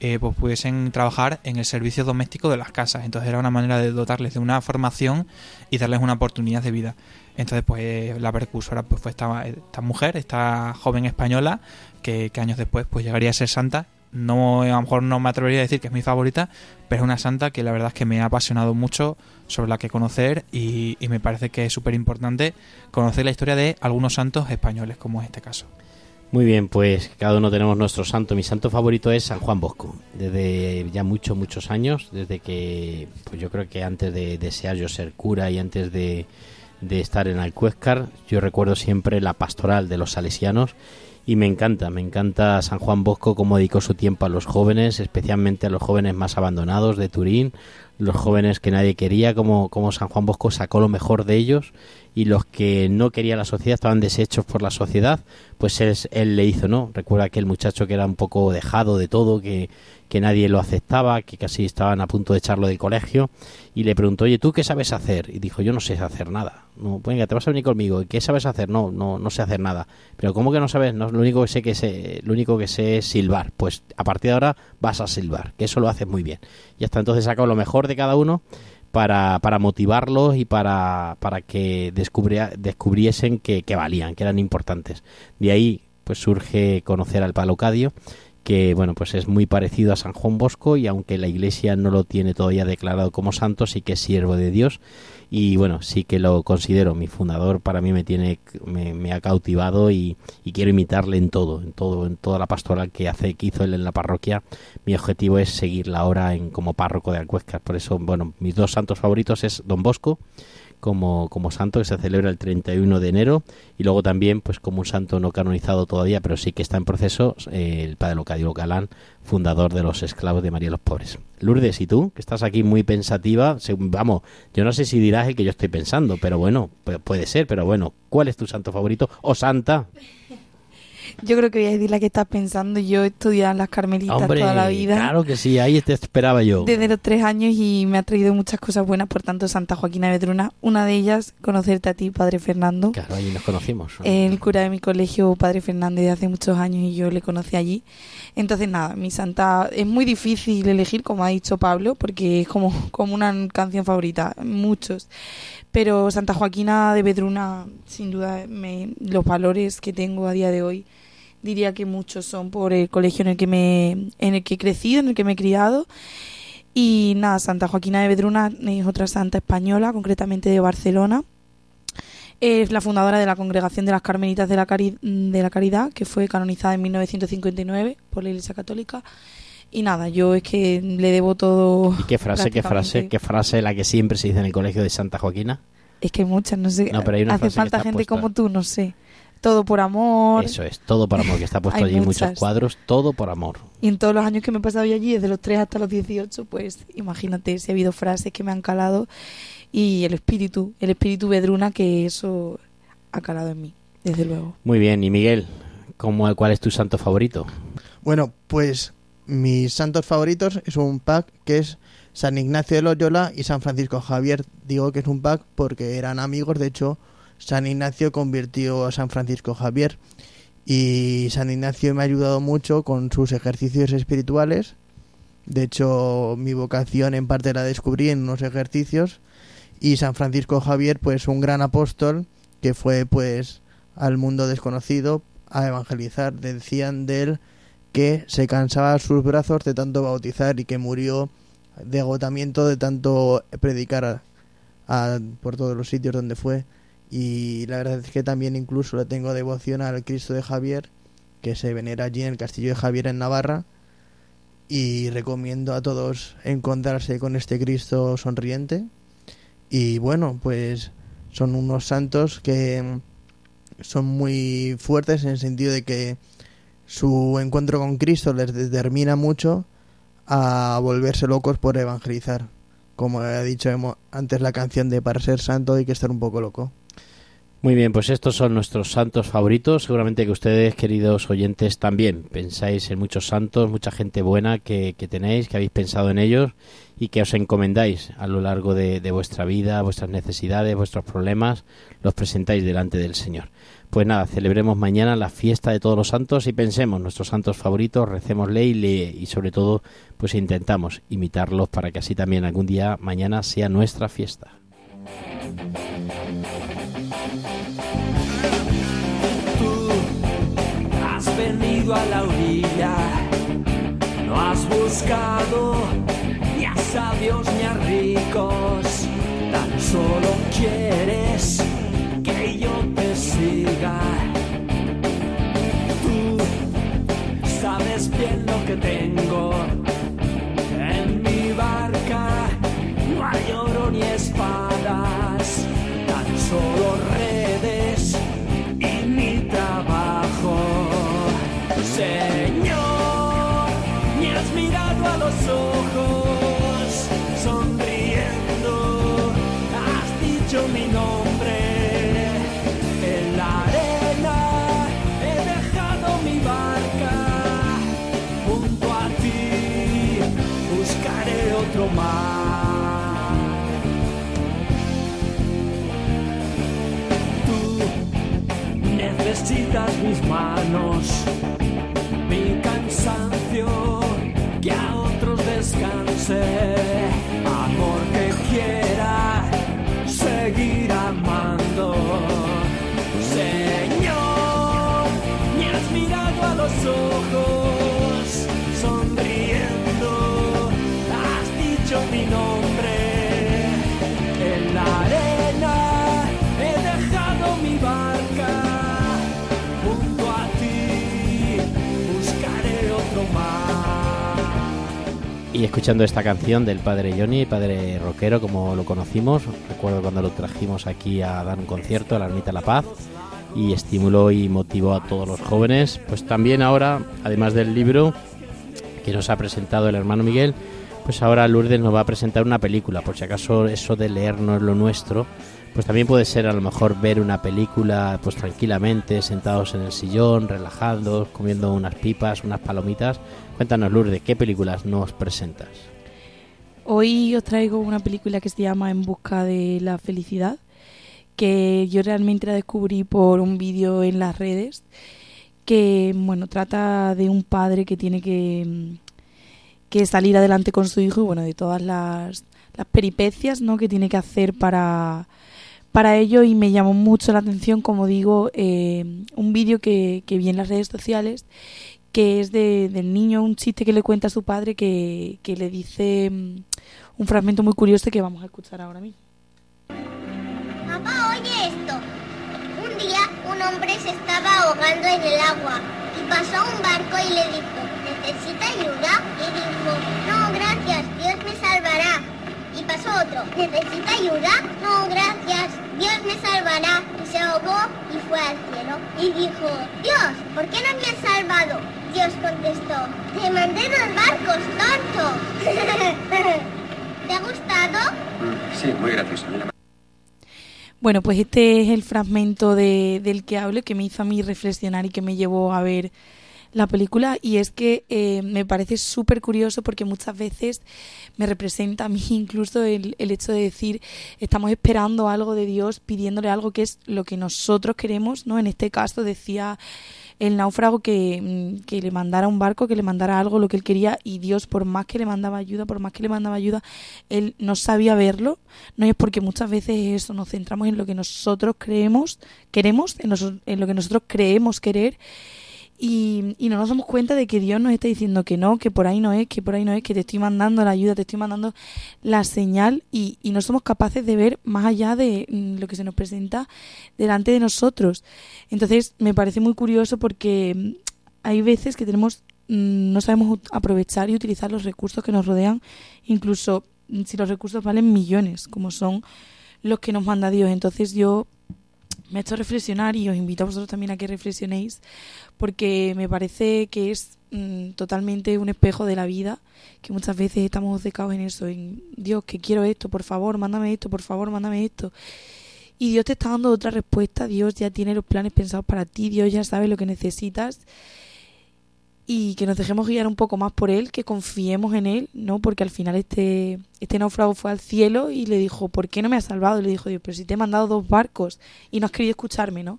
eh, pues pudiesen trabajar en el servicio doméstico de las casas. Entonces era una manera de dotarles de una formación y darles una oportunidad de vida. Entonces, pues la precursora pues, fue esta, esta mujer, esta joven española, que, que años después pues llegaría a ser santa no a lo mejor no me atrevería a decir que es mi favorita, pero es una santa que la verdad es que me ha apasionado mucho sobre la que conocer y, y me parece que es súper importante conocer la historia de algunos santos españoles, como es este caso. Muy bien, pues cada uno tenemos nuestro santo. Mi santo favorito es San Juan Bosco. Desde ya muchos, muchos años, desde que, pues yo creo que antes de desear yo ser cura y antes de, de estar en Alcuéscar, yo recuerdo siempre la pastoral de los salesianos y me encanta, me encanta San Juan Bosco cómo dedicó su tiempo a los jóvenes, especialmente a los jóvenes más abandonados de Turín, los jóvenes que nadie quería, como, como San Juan Bosco sacó lo mejor de ellos y los que no quería la sociedad estaban deshechos por la sociedad, pues él, él le hizo, ¿no? Recuerda aquel muchacho que era un poco dejado de todo, que, que nadie lo aceptaba, que casi estaban a punto de echarlo del colegio, y le preguntó, oye, ¿tú qué sabes hacer? Y dijo, yo no sé hacer nada. No, venga, te vas a venir conmigo. ¿Y qué sabes hacer? No, no, no sé hacer nada. Pero ¿cómo que no sabes? No, lo único que sé que sé, lo único que sé es silbar. Pues a partir de ahora vas a silbar, que eso lo haces muy bien. Y hasta entonces sacó lo mejor de cada uno para, para motivarlos y para, para que descubría, descubriesen que, que valían, que eran importantes. De ahí pues surge conocer al Palocadio que bueno pues es muy parecido a San Juan Bosco y aunque la Iglesia no lo tiene todavía declarado como santo sí que es siervo de Dios y bueno sí que lo considero. Mi fundador para mí me tiene me, ha cautivado y, quiero imitarle en todo en todo en toda la pastoral que hace que hizo él en la parroquia. Mi objetivo es seguirla ahora en como párroco de Alcuéscar por eso bueno mis dos santos favoritos es Don Bosco como, como santo que se celebra el 31 de enero y luego también pues como un santo no canonizado todavía pero sí que está en proceso el padre Locadio Galán fundador de los esclavos de María los Pobres. Lourdes y tú que estás aquí muy pensativa vamos yo no sé si dirás el que yo estoy pensando pero bueno puede ser pero bueno ¿cuál es tu santo favorito o santa? Yo creo que voy a decir la que estás pensando. Yo he estudiado en las Carmelitas Hombre, toda la vida. claro que sí, ahí te esperaba yo. Desde los tres años y me ha traído muchas cosas buenas, por tanto, Santa Joaquina Vedruna. Una de ellas, conocerte a ti, Padre Fernando. Claro, ahí nos conocimos. El cura de mi colegio, Padre Fernández, de hace muchos años y yo le conocí allí. Entonces, nada, mi santa es muy difícil elegir, como ha dicho Pablo, porque es como, como una canción favorita, muchos. Pero Santa Joaquina de Vedruna, sin duda, me, los valores que tengo a día de hoy, diría que muchos son por el colegio en el que me, en el que he crecido, en el que me he criado. Y nada, Santa Joaquina de Vedruna es otra santa española, concretamente de Barcelona. Es la fundadora de la Congregación de las Carmelitas de la, Cari- de la Caridad, que fue canonizada en 1959 por la Iglesia Católica. Y nada, yo es que le debo todo. ¿Y qué frase, qué frase, qué frase la que siempre se dice en el colegio de Santa Joaquina? Es que hay muchas, no sé. No, pero hay una Hace falta gente puesta. como tú, no sé. Todo por amor. Eso es, todo por amor, que está puesto allí en muchos muchas. cuadros, todo por amor. Y en todos los años que me he pasado yo allí, desde los 3 hasta los 18, pues imagínate si ha habido frases que me han calado. Y el espíritu, el espíritu vedruna, que eso ha calado en mí, desde luego. Muy bien, y Miguel, ¿cómo, ¿cuál es tu santo favorito? Bueno, pues mis santos favoritos es un pack que es San Ignacio de Loyola y San Francisco Javier. Digo que es un pack porque eran amigos, de hecho, San Ignacio convirtió a San Francisco Javier y San Ignacio me ha ayudado mucho con sus ejercicios espirituales. De hecho, mi vocación en parte la descubrí en unos ejercicios y San Francisco Javier, pues un gran apóstol que fue pues al mundo desconocido a evangelizar. Decían de él que se cansaba sus brazos de tanto bautizar y que murió de agotamiento de tanto predicar por todos los sitios donde fue. Y la verdad es que también incluso le tengo devoción al Cristo de Javier, que se venera allí en el castillo de Javier en Navarra. Y recomiendo a todos encontrarse con este Cristo sonriente. Y bueno, pues son unos santos que son muy fuertes en el sentido de que su encuentro con Cristo les determina mucho a volverse locos por evangelizar. Como ha dicho antes la canción de Para ser santo hay que estar un poco loco. Muy bien, pues estos son nuestros santos favoritos. Seguramente que ustedes, queridos oyentes, también pensáis en muchos santos, mucha gente buena que, que tenéis, que habéis pensado en ellos y que os encomendáis a lo largo de, de vuestra vida, vuestras necesidades, vuestros problemas, los presentáis delante del Señor. Pues nada, celebremos mañana la fiesta de todos los santos y pensemos nuestros santos favoritos, recémosle y, y sobre todo, pues intentamos imitarlos para que así también algún día mañana sea nuestra fiesta. Tú has venido a la orilla, no has buscado ni a sabios ni a ricos, tan solo quieres que yo te siga. Tú sabes bien lo que tengo en mi barca, no hay oro ni mis manos, Escuchando esta canción del padre Johnny, padre rockero como lo conocimos, recuerdo cuando lo trajimos aquí a dar un concierto a la Ermita La Paz y estimuló y motivó a todos los jóvenes. Pues también ahora, además del libro que nos ha presentado el hermano Miguel, pues ahora Lourdes nos va a presentar una película, por si acaso eso de leer no es lo nuestro, Pues también puede ser a lo mejor ver una película pues tranquilamente, sentados en el sillón, relajados, comiendo unas pipas, unas palomitas. Cuéntanos, Lourdes, ¿qué películas nos presentas? Hoy os traigo una película que se llama En busca de la felicidad, que yo realmente la descubrí por un vídeo en las redes, que bueno, trata de un padre que tiene que, que salir adelante con su hijo y bueno, de todas las, las peripecias ¿no? que tiene que hacer para para ello y me llamó mucho la atención, como digo, eh, un vídeo que, que vi en las redes sociales que es de, del niño, un chiste que le cuenta a su padre que, que le dice mm, un fragmento muy curioso que vamos a escuchar ahora mismo. Papá, oye esto. Un día un hombre se estaba ahogando en el agua y pasó un barco y le dijo, ¿necesita ayuda? Y dijo, no, gracias, Dios me salvará. Pasó otro, ¿necesita ayuda? No, gracias, Dios me salvará. Y se ahogó y fue al cielo. Y dijo, Dios, ¿por qué no me has salvado? Dios contestó, te mandé dos barcos, tonto. ¿Te ha gustado? Sí, muy gracioso. Bueno, pues este es el fragmento de, del que hablo que me hizo a mí reflexionar y que me llevó a ver la película y es que eh, me parece súper curioso porque muchas veces me representa a mí incluso el, el hecho de decir estamos esperando algo de Dios pidiéndole algo que es lo que nosotros queremos, ¿no? En este caso decía el náufrago que, mm, que le mandara un barco, que le mandara algo, lo que él quería, y Dios, por más que le mandaba ayuda, por más que le mandaba ayuda, él no sabía verlo. No es porque muchas veces eso, nos centramos en lo que nosotros creemos, queremos, en, nos- en lo que nosotros creemos querer, y, y no nos damos cuenta de que Dios nos está diciendo que no, que por ahí no es, que por ahí no es, que te estoy mandando la ayuda, te estoy mandando la señal y, y no somos capaces de ver más allá de mm, lo que se nos presenta delante de nosotros. Entonces me parece muy curioso porque mm, hay veces que tenemos mm, no sabemos aprovechar y utilizar los recursos que nos rodean, incluso si los recursos valen millones, como son los que nos manda Dios. Entonces yo me he hecho reflexionar y os invito a vosotros también a que reflexionéis porque me parece que es mm, totalmente un espejo de la vida que muchas veces estamos obcecados en eso en Dios que quiero esto por favor mándame esto por favor mándame esto y Dios te está dando otra respuesta Dios ya tiene los planes pensados para ti Dios ya sabe lo que necesitas y que nos dejemos guiar un poco más por él, que confiemos en él, ¿no? Porque al final este, este náufrago fue al cielo y le dijo, ¿por qué no me has salvado? Y le dijo Dios, pero si te he mandado dos barcos y no has querido escucharme, ¿no?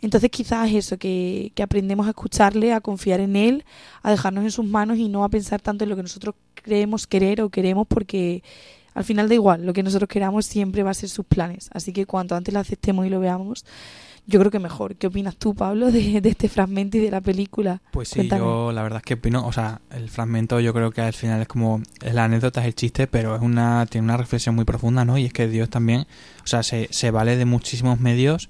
Entonces quizás eso, que, que aprendemos a escucharle, a confiar en él, a dejarnos en sus manos y no a pensar tanto en lo que nosotros creemos querer o queremos porque al final da igual, lo que nosotros queramos siempre va a ser sus planes. Así que cuanto antes lo aceptemos y lo veamos, yo creo que mejor. ¿Qué opinas tú, Pablo, de, de este fragmento y de la película? Pues sí, Cuéntame. yo la verdad es que opino, o sea, el fragmento yo creo que al final es como, es la anécdota, es el chiste, pero es una, tiene una reflexión muy profunda, ¿no? Y es que Dios también, o sea, se, se vale de muchísimos medios,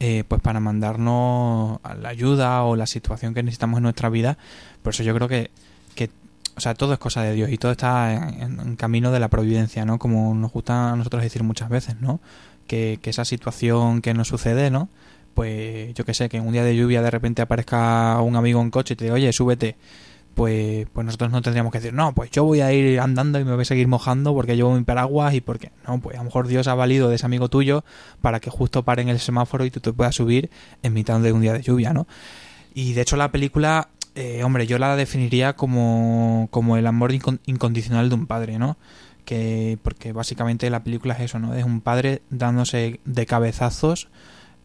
eh, pues para mandarnos la ayuda o la situación que necesitamos en nuestra vida. Por eso yo creo que, que o sea, todo es cosa de Dios y todo está en, en- en camino de la providencia, ¿no? Como nos gusta a nosotros decir muchas veces, ¿no? Que, que esa situación que nos sucede, ¿no? Pues yo que sé, que en un día de lluvia de repente aparezca un amigo en coche y te diga, oye, súbete. Pues, pues nosotros no tendríamos que decir, no, pues yo voy a ir andando y me voy a seguir mojando porque llevo mi paraguas y porque, no, pues a lo mejor Dios ha valido de ese amigo tuyo para que justo pare en el semáforo y tú te puedas subir en mitad de un día de lluvia, ¿no? Y de hecho la película, eh, hombre, yo la definiría como, como el amor incon- incondicional de un padre, ¿no? Que, porque básicamente la película es eso, ¿no? Es un padre dándose de cabezazos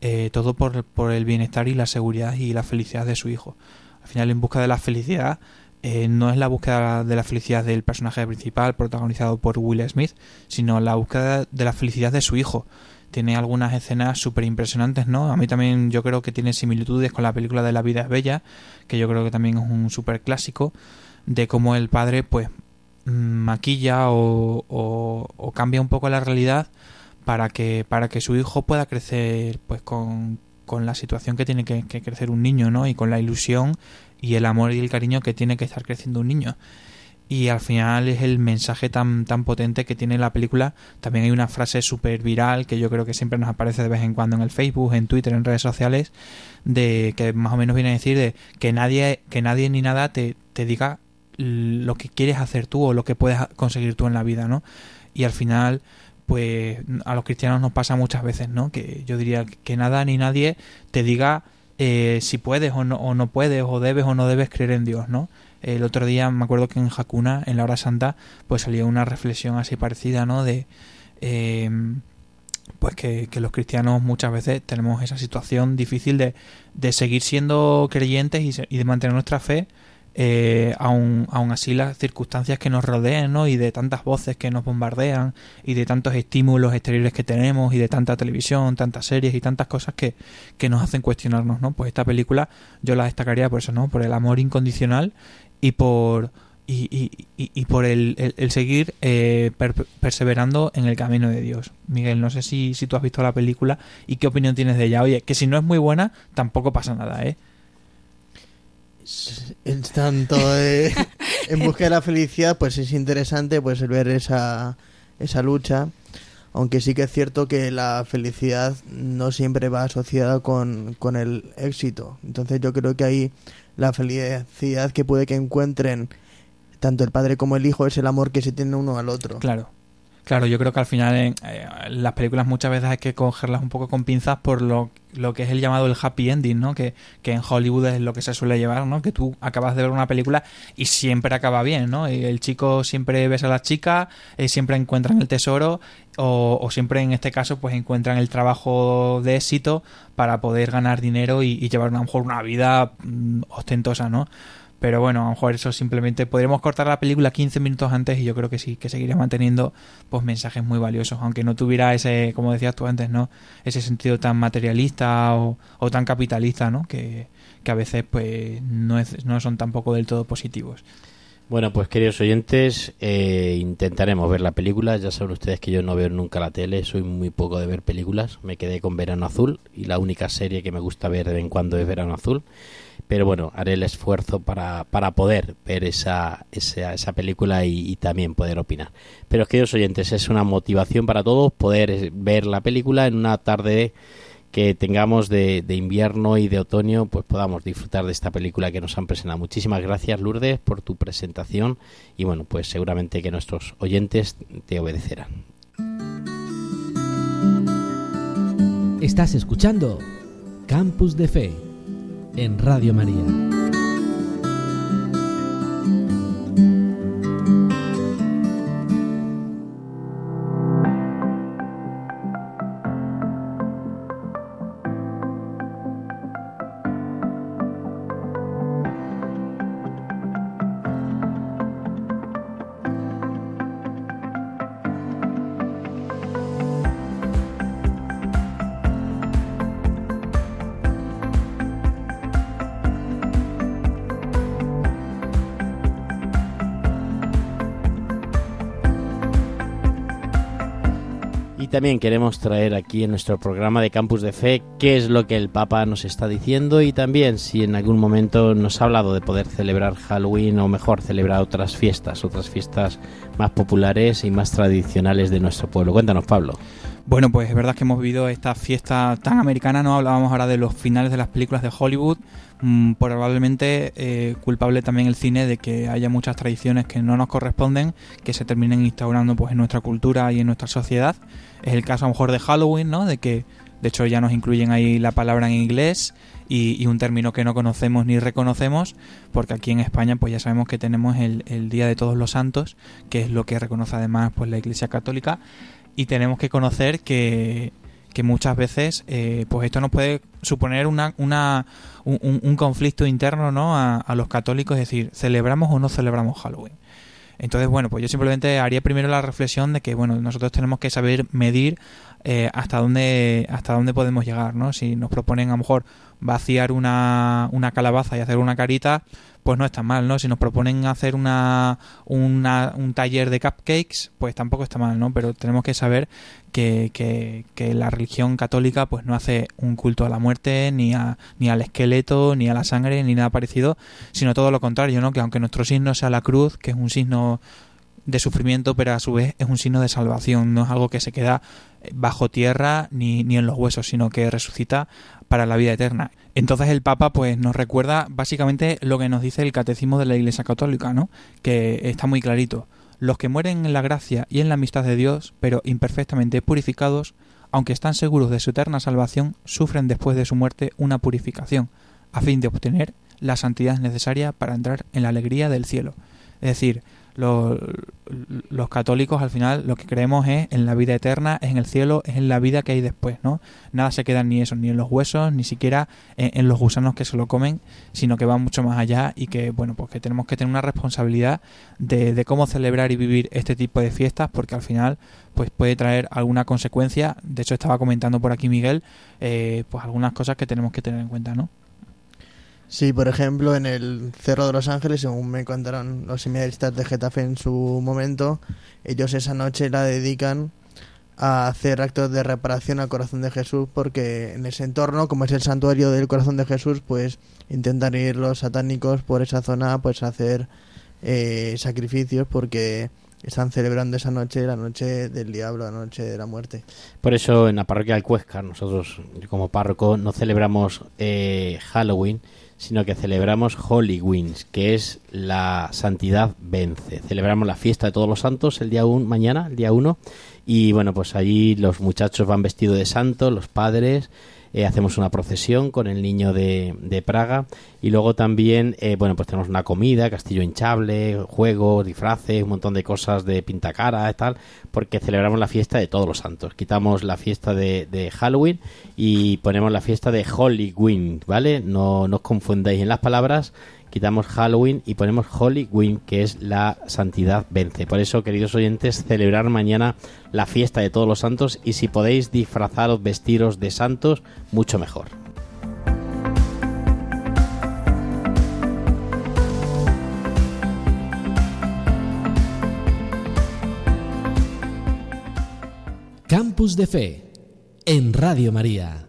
eh, todo por, por el bienestar y la seguridad y la felicidad de su hijo. Al final, en busca de la felicidad, eh, no es la búsqueda de la felicidad del personaje principal protagonizado por Will Smith, sino la búsqueda de la felicidad de su hijo. Tiene algunas escenas súper impresionantes, ¿no? A mí también yo creo que tiene similitudes con la película de La vida es bella, que yo creo que también es un súper clásico, de cómo el padre pues maquilla o cambia un poco la realidad para que, para que su hijo pueda crecer pues con, con la situación que tiene que, crecer un niño, ¿no? Y con la ilusión y el amor y el cariño que tiene que estar creciendo un niño. Y al final es el mensaje tan, tan potente que tiene la película. También hay una frase súper viral que yo creo que siempre nos aparece de vez en cuando en el Facebook, en Twitter, en redes sociales, de que más o menos viene a decir de que nadie, que nadie ni nada te, te diga lo que quieres hacer tú o lo que puedes conseguir tú en la vida, ¿no? Y al final, pues a los cristianos nos pasa muchas veces, ¿no? Que yo diría que nada ni nadie te diga eh, si puedes o no, o no puedes, o debes o no debes creer en Dios, ¿no? El otro día me acuerdo que en Hakuna, en la hora santa, pues salió una reflexión así parecida, ¿no? De eh, pues que, que, los cristianos muchas veces tenemos esa situación difícil de, de seguir siendo creyentes y, y de mantener nuestra fe eh, aun, así las circunstancias que nos rodean ¿no? y de tantas voces que nos bombardean y de tantos estímulos exteriores que tenemos y de tanta televisión, tantas series y tantas cosas que, que nos hacen cuestionarnos, ¿no? Pues esta película yo la destacaría por eso, ¿no? Por el amor incondicional y por y, y, y, por el, el, el seguir eh, per, perseverando en el camino de Dios. Miguel, no sé si, si tú has visto la película y qué opinión tienes de ella. Oye, que si no es muy buena, tampoco pasa nada, ¿eh? En tanto eh, en busca de la felicidad pues es interesante pues ver esa esa lucha. Aunque sí que es cierto que la felicidad no siempre va asociada con, con el éxito. Entonces yo creo que ahí la felicidad que puede que encuentren tanto el padre como el hijo es el amor que se tiene uno al otro. Claro Claro, yo creo que al final en, eh, las películas muchas veces hay que cogerlas un poco con pinzas por lo, lo que es el llamado el happy ending, ¿no? Que, que, en Hollywood es lo que se suele llevar, ¿no? Que tú acabas de ver una película y siempre acaba bien, ¿no? El chico siempre besa a la chica, eh, siempre encuentran el tesoro o, o, siempre en este caso pues encuentran el trabajo de éxito para poder ganar dinero y, y llevar a lo mejor una vida mm, ostentosa, ¿no? Pero bueno, a lo mejor eso simplemente podríamos cortar la película 15 minutos antes y yo creo que sí, que seguiría manteniendo pues mensajes muy valiosos, aunque no tuviera ese, como decías tú antes, ¿no? Ese sentido tan materialista o, o tan capitalista, ¿no? Que, que, a veces pues no, es, no son tampoco del todo positivos. Bueno, pues queridos oyentes, eh, intentaremos ver la película. Ya saben ustedes que yo no veo nunca la tele, soy muy poco de ver películas. Me quedé con Verano Azul y la única serie que me gusta ver de vez en cuando es Verano Azul pero bueno, haré el esfuerzo para, para poder ver esa, esa, esa película y, también poder opinar. Pero queridos oyentes, es una motivación para todos poder ver la película en una tarde que tengamos de, de, invierno y de otoño, pues podamos disfrutar de esta película que nos han presentado. Muchísimas gracias, Lourdes, por tu presentación y bueno, pues seguramente que nuestros oyentes te obedecerán. Estás escuchando Campus de Fe en Radio María. También queremos traer aquí en nuestro programa de Campus de Fe qué es lo que el Papa nos está diciendo y también si en algún momento nos ha hablado de poder celebrar Halloween o mejor celebrar otras fiestas, otras fiestas más populares y más tradicionales de nuestro pueblo. Cuéntanos, Pablo. Bueno, pues es verdad que hemos vivido esta fiesta tan americana, ¿no? Hablábamos ahora de los finales de las películas de Hollywood, mmm, probablemente eh, culpable también el cine de que haya muchas tradiciones que no nos corresponden, que se terminen instaurando pues en nuestra cultura y en nuestra sociedad. Es el caso a lo mejor de Halloween, ¿no? De que de hecho ya nos incluyen ahí la palabra en inglés y, y, un término que no conocemos ni reconocemos, porque aquí en España pues ya sabemos que tenemos el, el Día de Todos los Santos, que es lo que reconoce además pues la Iglesia Católica y tenemos que conocer que, que muchas veces eh, pues esto nos puede suponer una, una un, conflicto interno ¿no? A, a, los católicos, es decir, ¿celebramos o no celebramos Halloween? Entonces, bueno, pues yo simplemente haría primero la reflexión de que, bueno, nosotros tenemos que saber medir eh, hasta dónde hasta dónde podemos llegar, ¿no? Si nos proponen a lo mejor vaciar una, una calabaza y hacer una carita, pues no está mal, ¿no? Si nos proponen hacer una, una, un taller de cupcakes, pues tampoco está mal, ¿no? Pero tenemos que saber que, que, que, la religión católica pues no hace un culto a la muerte, ni, a, ni al esqueleto, ni a la sangre, ni nada parecido, sino todo lo contrario, ¿no? Que aunque nuestro signo sea la cruz, que es un signo de sufrimiento, pero a su vez es un signo de salvación, no es algo que se queda bajo tierra ni, ni en los huesos, sino que resucita para la vida eterna. Entonces el Papa pues nos recuerda básicamente lo que nos dice el catecismo de la Iglesia Católica, ¿no? Que está muy clarito. los que mueren en la gracia y en la amistad de Dios, pero imperfectamente purificados, aunque están seguros de su eterna salvación, sufren después de su muerte una purificación, a fin de obtener la santidad necesaria para entrar en la alegría del cielo. Es decir, los, católicos al final lo que creemos es en la vida eterna, es en el cielo, es en la vida que hay después, ¿no? Nada se queda ni eso, ni en los huesos, ni siquiera en, en, los gusanos que se lo comen, sino que va mucho más allá y que, bueno, pues que tenemos que tener una responsabilidad de, de cómo celebrar y vivir este tipo de fiestas, porque al final pues puede traer alguna consecuencia. De hecho, estaba comentando por aquí Miguel, eh, pues algunas cosas que tenemos que tener en cuenta, ¿no? Sí, por ejemplo, en el Cerro de los Ángeles, según me contaron los seminaristas de Getafe en su momento, ellos esa noche la dedican a hacer actos de reparación al corazón de Jesús porque en ese entorno, como es el santuario del corazón de Jesús, pues intentan ir los satánicos por esa zona pues a hacer eh, sacrificios porque están celebrando esa noche, la noche del diablo, la noche de la muerte. Por eso en la parroquia del Cuesca, nosotros como párroco no celebramos eh, Halloween, sino que celebramos Holy Wins, que es la santidad vence. Celebramos la fiesta de todos los santos el día un, mañana, el día 1, y bueno, pues allí los muchachos van vestidos de santo, los padres, eh, hacemos una procesión con el niño de, de Praga y luego también, eh, bueno, pues tenemos una comida, castillo hinchable, juegos, disfraces, un montón de cosas de pintacara y tal, porque celebramos la fiesta de todos los santos. Quitamos la fiesta de, de Halloween y ponemos la fiesta de Wind, ¿vale? No, no os confundáis en las palabras quitamos Halloween y ponemos Win, que es la santidad vence. Por eso, queridos oyentes, celebrar mañana la fiesta de todos los santos y si podéis disfrazaros, vestiros de santos, mucho mejor. Campus de Fe en Radio María.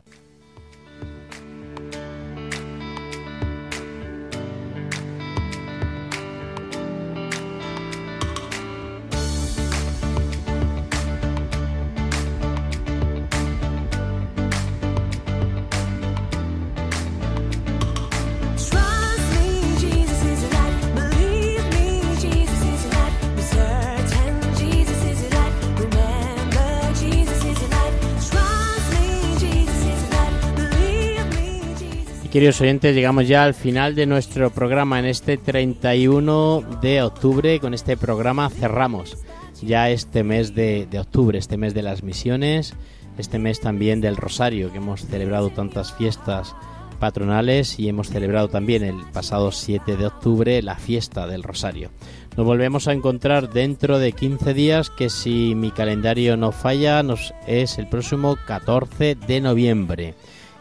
Queridos oyentes, llegamos ya al final de nuestro programa en este 31 de octubre. Con este programa cerramos ya este mes de, octubre, este mes de las misiones, este mes también del Rosario, que hemos celebrado tantas fiestas patronales y hemos celebrado también el pasado 7 de octubre la fiesta del Rosario. Nos volvemos a encontrar dentro de 15 días, que si mi calendario no falla, nos es el próximo 14 de noviembre.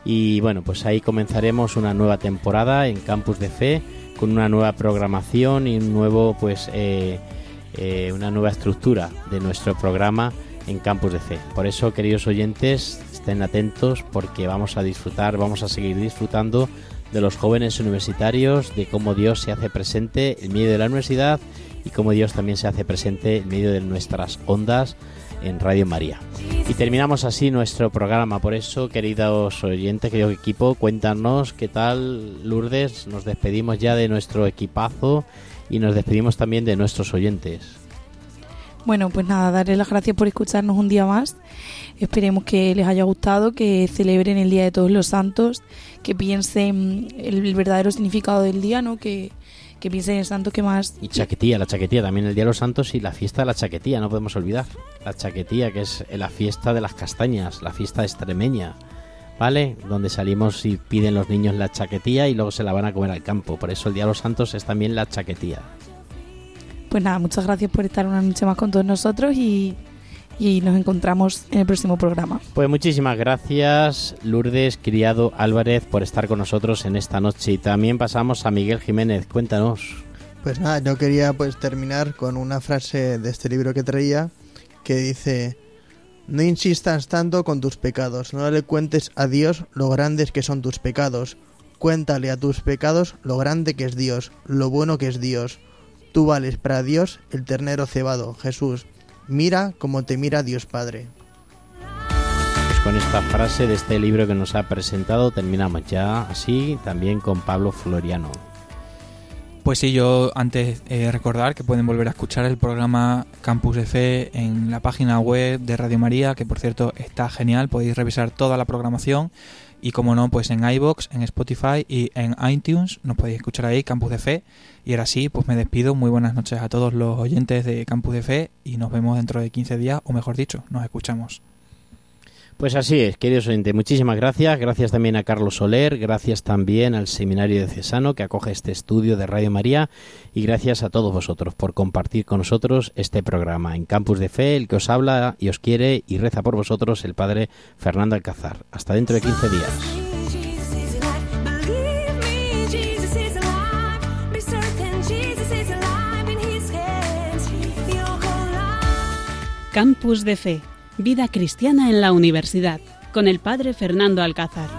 Y bueno, pues ahí comenzaremos una nueva temporada en Campus de Fe con una nueva programación y un nuevo, pues, eh, eh, una nueva estructura de nuestro programa en Campus de Fe. Por eso, queridos oyentes, estén atentos porque vamos a disfrutar, vamos a seguir disfrutando de los jóvenes universitarios, de cómo Dios se hace presente en medio de la universidad y cómo Dios también se hace presente en medio de nuestras ondas en Radio María. Y terminamos así nuestro programa. Por eso, queridos oyentes, querido equipo, cuéntanos qué tal, Lourdes. Nos despedimos ya de nuestro equipazo y nos despedimos también de nuestros oyentes. Bueno, pues nada, darles las gracias por escucharnos un día más. Esperemos que les haya gustado, que celebren el Día de Todos los Santos, que piensen el verdadero significado del día, ¿no? Que, que piensen en santo que más... Y chaquetía, la chaquetía, también el Día de los Santos y la fiesta de la chaquetía, no podemos olvidar. La chaquetía, que es la fiesta de las castañas, la fiesta extremeña, ¿vale? Donde salimos y piden los niños la chaquetía y luego se la van a comer al campo. Por eso el Día de los Santos es también la chaquetía. Pues nada, muchas gracias por estar una noche más con todos nosotros y y nos encontramos en el próximo programa. Pues muchísimas gracias Lourdes Criado Álvarez por estar con nosotros en esta noche y también pasamos a Miguel Jiménez, cuéntanos. Pues nada, yo quería pues terminar con una frase de este libro que traía que dice no insistas tanto con tus pecados, no le cuentes a Dios lo grandes que son tus pecados, cuéntale a tus pecados lo grande que es Dios, lo bueno que es Dios. Tú vales para Dios el ternero cebado, Jesús. Mira como te mira Dios Padre. Pues con esta frase de este libro que nos ha presentado terminamos ya así también con Pablo Floriano. Pues sí, yo antes eh, recordar que pueden volver a escuchar el programa Campus de Fe en la página web de Radio María, que por cierto está genial, podéis revisar toda la programación y como no, pues en iBox, en Spotify y en iTunes nos podéis escuchar ahí Campus de Fe. Y ahora sí, pues me despido, muy buenas noches a todos los oyentes de Campus de Fe y nos vemos dentro de 15 días, o mejor dicho, nos escuchamos. Pues así es, queridos oyentes, muchísimas gracias. Gracias también a Carlos Soler, gracias también al Seminario de Cesano que acoge este estudio de Radio María y gracias a todos vosotros por compartir con nosotros este programa en Campus de Fe, el que os habla y os quiere y reza por vosotros el Padre Fernando Alcázar. Hasta dentro de 15 días. Campus de Fe, vida cristiana en la universidad, con el Padre Fernando Alcázar.